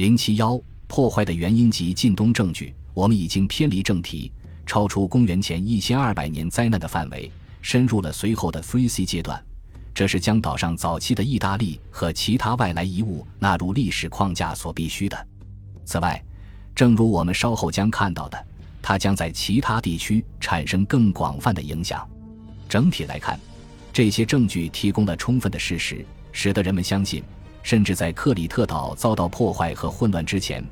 零七幺破坏的原因及近东证据，我们已经偏离正题，超出公元前一千二百年灾难的范围，深入了随后的 Free C 阶段。这是将岛上早期的意大利和其他外来遗物纳入历史框架所必须的。此外，正如我们稍后将看到的，它将在其他地区产生更广泛的影响。整体来看，这些证据提供了充分的事实，使得人们相信，甚至在克里特岛遭到破坏和混乱之前，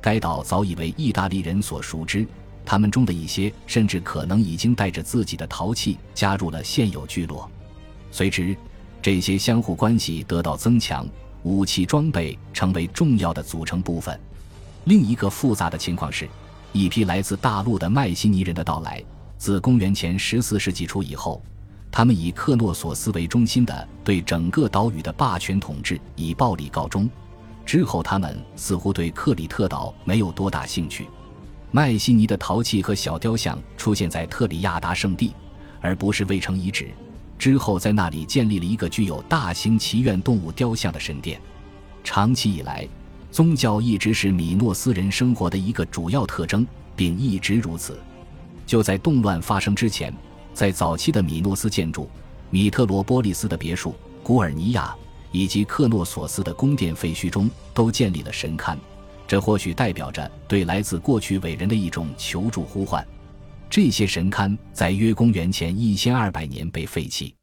该岛早已为意大利人所熟知。他们中的一些甚至可能已经带着自己的陶器加入了现有聚落。随之，这些相互关系得到增强，武器装备成为重要的组成部分。另一个复杂的情况是，一批来自大陆的迈锡尼人的到来。自公元前十四世纪初以后，他们以克诺索斯为中心的对整个岛屿的霸权统治以暴力告终。之后，他们似乎对克里特岛没有多大兴趣。迈锡尼的陶器和小雕像出现在特里亚达圣地，而不是卫城遗址。之后，在那里建立了一个具有大型祈愿动物雕像的神殿。长期以来，宗教一直是米诺斯人生活的一个主要特征，并一直如此。就在动乱发生之前，在早期的米诺斯建筑、米特罗波利斯的别墅、古尔尼亚以及克诺索斯的宫殿废墟中，都建立了神龛。这或许代表着对来自过去伟人的一种求助呼唤。这些神龛在约公元前一千二百年被废弃，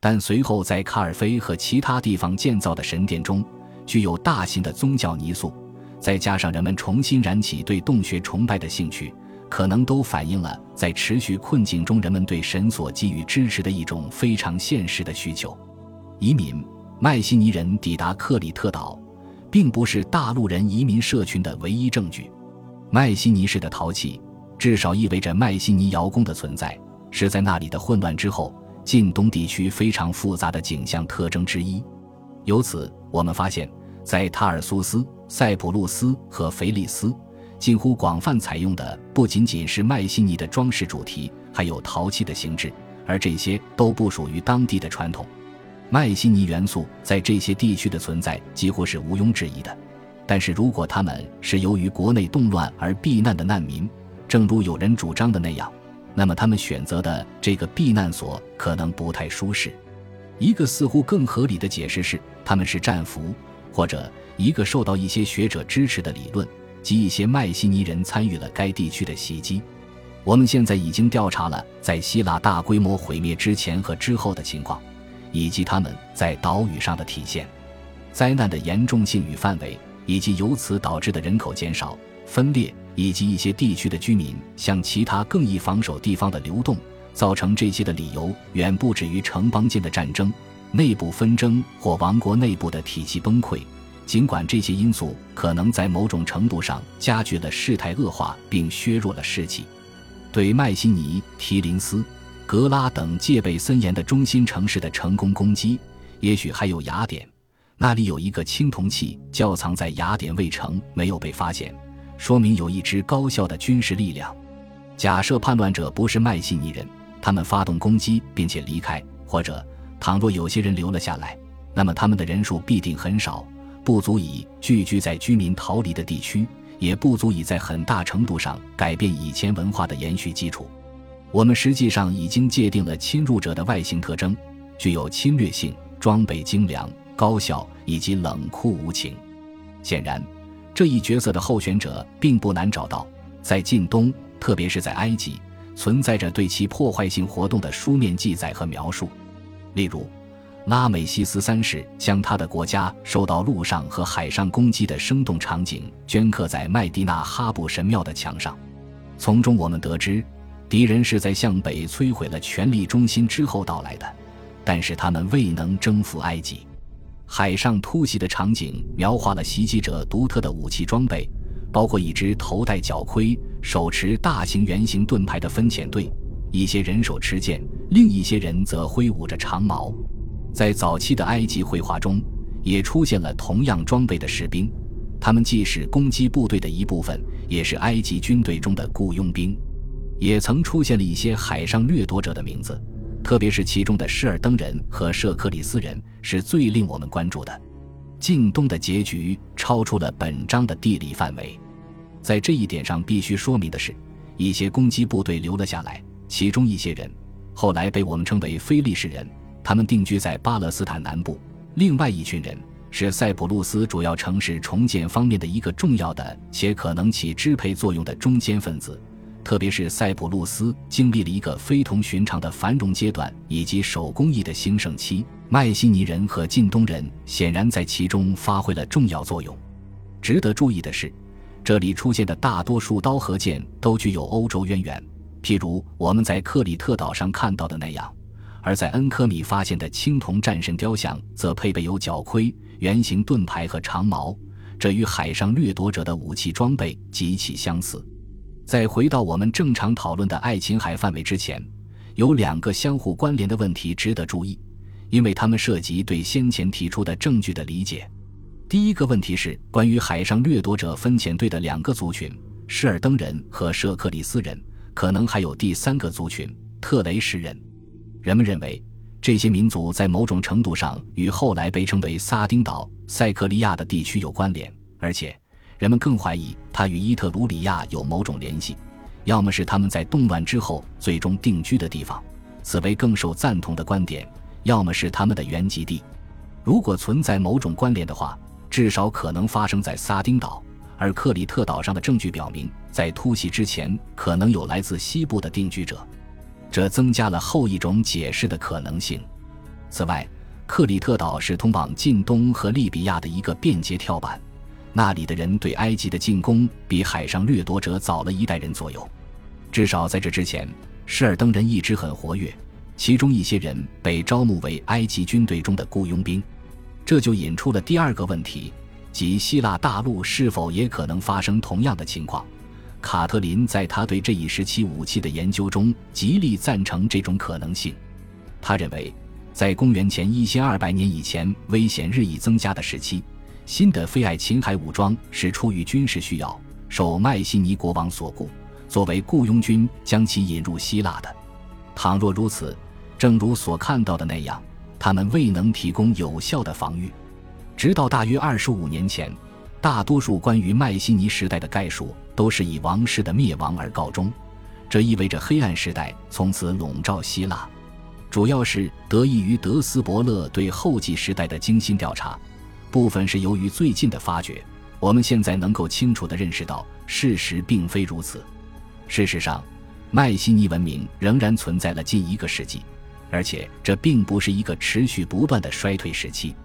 但随后在卡尔菲和其他地方建造的神殿中，具有大型的宗教泥塑，再加上人们重新燃起对洞穴崇拜的兴趣，可能都反映了在持续困境中人们对神所给予支持的一种非常现实的需求。移民麦西尼人抵达克里特岛，并不是大陆人移民社群的唯一证据。麦西尼式的陶器。至少意味着迈锡尼窑工的存在是在那里的混乱之后，近东地区非常复杂的景象特征之一。由此，我们发现，在塔尔苏斯、塞浦路斯和腓力斯，近乎广泛采用的不仅仅是迈锡尼的装饰主题，还有陶器的形制，而这些都不属于当地的传统。迈锡尼元素在这些地区的存在几乎是毋庸置疑的。但是如果他们是由于国内动乱而避难的难民，正如有人主张的那样，那么他们选择的这个避难所可能不太舒适。一个似乎更合理的解释是，他们是战俘，或者一个受到一些学者支持的理论，及一些迈锡尼人参与了该地区的袭击。我们现在已经调查了在希腊大规模毁灭之前和之后的情况，以及他们在岛屿上的体现、灾难的严重性与范围，以及由此导致的人口减少、分裂。以及一些地区的居民向其他更易防守地方的流动，造成这些的理由远不止于城邦间的战争、内部纷争或王国内部的体系崩溃。尽管这些因素可能在某种程度上加剧了事态恶化并削弱了士气，对麦西尼、提林斯、格拉等戒备森严的中心城市的成功攻击，也许还有雅典，那里有一个青铜器窖藏在雅典卫城，没有被发现。说明有一支高效的军事力量。假设叛乱者不是麦西尼人，他们发动攻击并且离开，或者倘若有些人留了下来，那么他们的人数必定很少，不足以聚居在居民逃离的地区，也不足以在很大程度上改变以前文化的延续基础。我们实际上已经界定了侵入者的外形特征：具有侵略性、装备精良、高效以及冷酷无情。显然。这一角色的候选者并不难找到，在近东，特别是在埃及，存在着对其破坏性活动的书面记载和描述。例如，拉美西斯三世将他的国家受到陆上和海上攻击的生动场景镌刻在麦迪纳哈布神庙的墙上，从中我们得知，敌人是在向北摧毁了权力中心之后到来的，但是他们未能征服埃及。海上突袭的场景描画了袭击者独特的武器装备，包括一支头戴角盔、手持大型圆形盾牌的分遣队，一些人手持剑，另一些人则挥舞着长矛。在早期的埃及绘画中，也出现了同样装备的士兵，他们既是攻击部队的一部分，也是埃及军队中的雇佣兵。也曾出现了一些海上掠夺者的名字。特别是其中的施尔登人和舍克里斯人是最令我们关注的。晋东的结局超出了本章的地理范围。在这一点上，必须说明的是，一些攻击部队留了下来，其中一些人后来被我们称为非利士人，他们定居在巴勒斯坦南部；另外一群人是塞浦路斯主要城市重建方面的一个重要的且可能起支配作用的中间分子。特别是塞浦路斯经历了一个非同寻常的繁荣阶段，以及手工艺的兴盛期。迈锡尼人和近东人显然在其中发挥了重要作用。值得注意的是，这里出现的大多数刀和剑都具有欧洲渊源，譬如我们在克里特岛上看到的那样；而在恩科米发现的青铜战神雕像则配备有角盔、圆形盾牌和长矛，这与海上掠夺者的武器装备极其相似。在回到我们正常讨论的爱琴海范围之前，有两个相互关联的问题值得注意，因为它们涉及对先前提出的证据的理解。第一个问题是关于海上掠夺者分遣队的两个族群：施尔登人和舍克里斯人，可能还有第三个族群——特雷什人。人们认为，这些民族在某种程度上与后来被称为撒丁岛、塞克利亚的地区有关联，而且。人们更怀疑它与伊特鲁里亚有某种联系，要么是他们在动乱之后最终定居的地方，此为更受赞同的观点；要么是他们的原籍地。如果存在某种关联的话，至少可能发生在撒丁岛，而克里特岛上的证据表明，在突袭之前可能有来自西部的定居者，这增加了后一种解释的可能性。此外，克里特岛是通往近东和利比亚的一个便捷跳板。那里的人对埃及的进攻比海上掠夺者早了一代人左右，至少在这之前，施尔登人一直很活跃，其中一些人被招募为埃及军队中的雇佣兵，这就引出了第二个问题，即希腊大陆是否也可能发生同样的情况。卡特琳在他对这一时期武器的研究中极力赞成这种可能性，他认为，在公元前一千二百年以前，危险日益增加的时期。新的菲爱琴海武装是出于军事需要，受迈锡尼国王所雇，作为雇佣军将其引入希腊的。倘若如此，正如所看到的那样，他们未能提供有效的防御。直到大约二十五年前，大多数关于迈锡尼时代的概述都是以王室的灭亡而告终，这意味着黑暗时代从此笼罩希腊，主要是得益于德斯伯勒对后继时代的精心调查。部分是由于最近的发掘，我们现在能够清楚地认识到事实并非如此。事实上，迈锡尼文明仍然存在了近一个世纪，而且这并不是一个持续不断的衰退时期。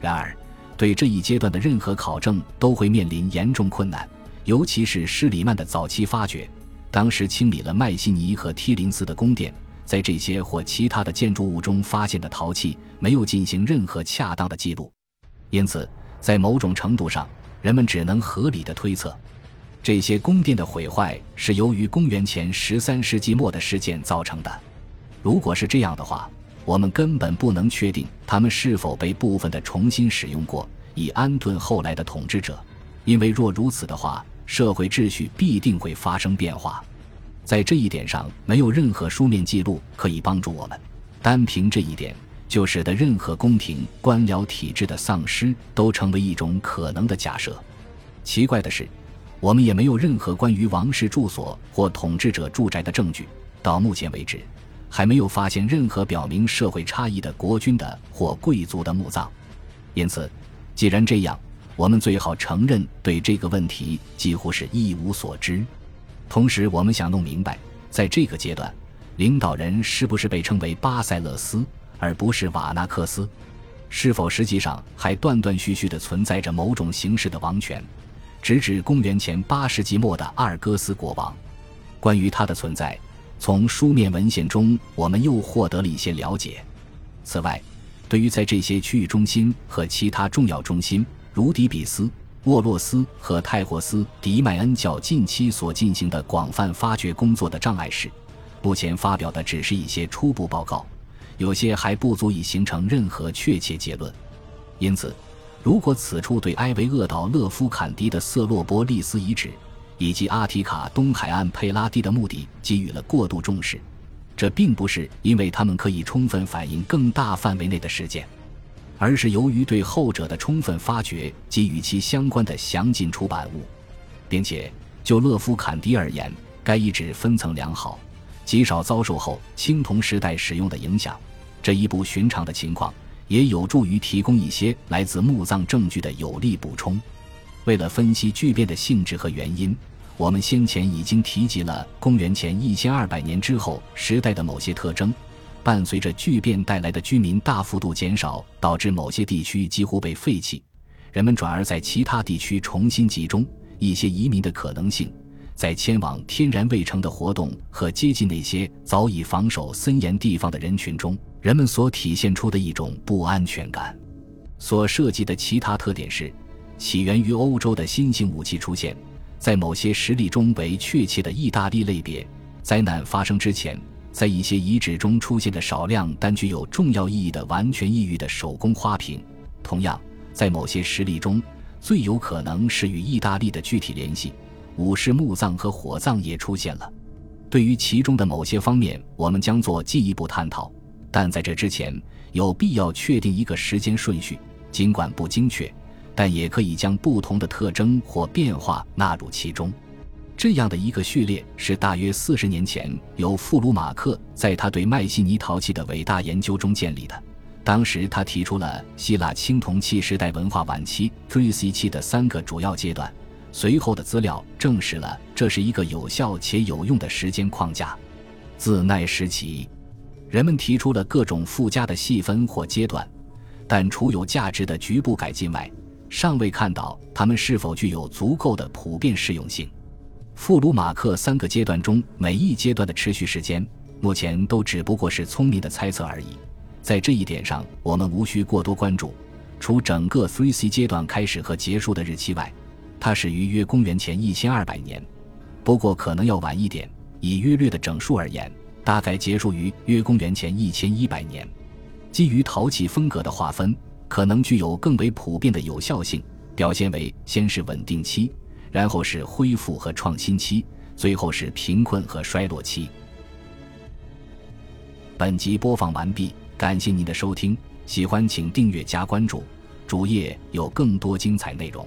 然而，对这一阶段的任何考证都会面临严重困难，尤其是施里曼的早期发掘，当时清理了迈锡尼和梯林斯的宫殿，在这些或其他的建筑物中发现的陶器没有进行任何恰当的记录。因此，在某种程度上，人们只能合理的推测，这些宫殿的毁坏是由于公元前十三世纪末的事件造成的。如果是这样的话，我们根本不能确定他们是否被部分的重新使用过，以安顿后来的统治者。因为若如此的话，社会秩序必定会发生变化。在这一点上，没有任何书面记录可以帮助我们。单凭这一点。就使得任何宫廷官僚体制的丧失都成为一种可能的假设。奇怪的是，我们也没有任何关于王室住所或统治者住宅的证据。到目前为止，还没有发现任何表明社会差异的国君的或贵族的墓葬。因此，既然这样，我们最好承认对这个问题几乎是一无所知。同时，我们想弄明白，在这个阶段，领导人是不是被称为巴塞勒斯？而不是瓦纳克斯，是否实际上还断断续续地存在着某种形式的王权，直指公元前八世纪末的阿尔戈斯国王？关于他的存在，从书面文献中我们又获得了一些了解。此外，对于在这些区域中心和其他重要中心，如底比斯、沃洛斯和泰霍斯迪迈恩较近期所进行的广泛发掘工作的障碍是，目前发表的只是一些初步报告。有些还不足以形成任何确切结论，因此，如果此处对埃维厄岛勒夫坎迪的色洛波利斯遗址以及阿提卡东海岸佩拉蒂的目的给予了过度重视，这并不是因为他们可以充分反映更大范围内的事件，而是由于对后者的充分发掘及与其相关的详尽出版物，并且就勒夫坎迪而言，该遗址分层良好，极少遭受后青铜时代使用的影响。这一不寻常的情况，也有助于提供一些来自墓葬证据的有力补充。为了分析巨变的性质和原因，我们先前已经提及了公元前一千二百年之后时代的某些特征。伴随着巨变带来的居民大幅度减少，导致某些地区几乎被废弃，人们转而在其他地区重新集中。一些移民的可能性，在迁往天然卫城的活动和接近那些早已防守森严地方的人群中，人们所体现出的一种不安全感。所涉及的其他特点是，起源于欧洲的新型武器出现，在某些实例中为确切的意大利类别。灾难发生之前。在一些遗址中出现的少量但具有重要意义的完全异域的手工花瓶，同样，在某些实例中，最有可能是与意大利的具体联系。武士墓葬和火葬也出现了。对于其中的某些方面，我们将做进一步探讨。但在这之前，有必要确定一个时间顺序，尽管不精确，但也可以将不同的特征或变化纳入其中。这样的一个序列是大约四十年前由富鲁马克在他对麦西尼陶器的伟大研究中建立的。当时他提出了希腊青铜器时代文化晚期 3C 期的三个主要阶段。随后的资料证实了这是一个有效且有用的时间框架。自奈时起，人们提出了各种附加的细分或阶段，但除有价值的局部改进外，尚未看到它们是否具有足够的普遍适用性。富鲁马克三个阶段中每一阶段的持续时间，目前都只不过是聪明的猜测而已。在这一点上，我们无需过多关注。除整个 3C 阶段开始和结束的日期外，它始于约公元前一千二百年，不过可能要晚一点。以约略的整数而言，大概结束于约公元前一千一百年。基于陶器风格的划分，可能具有更为普遍的有效性，表现为先是稳定期。然后是恢复和创新期，最后是贫困和衰落期。本集播放完毕，感谢您的收听，喜欢请订阅加关注，主页有更多精彩内容。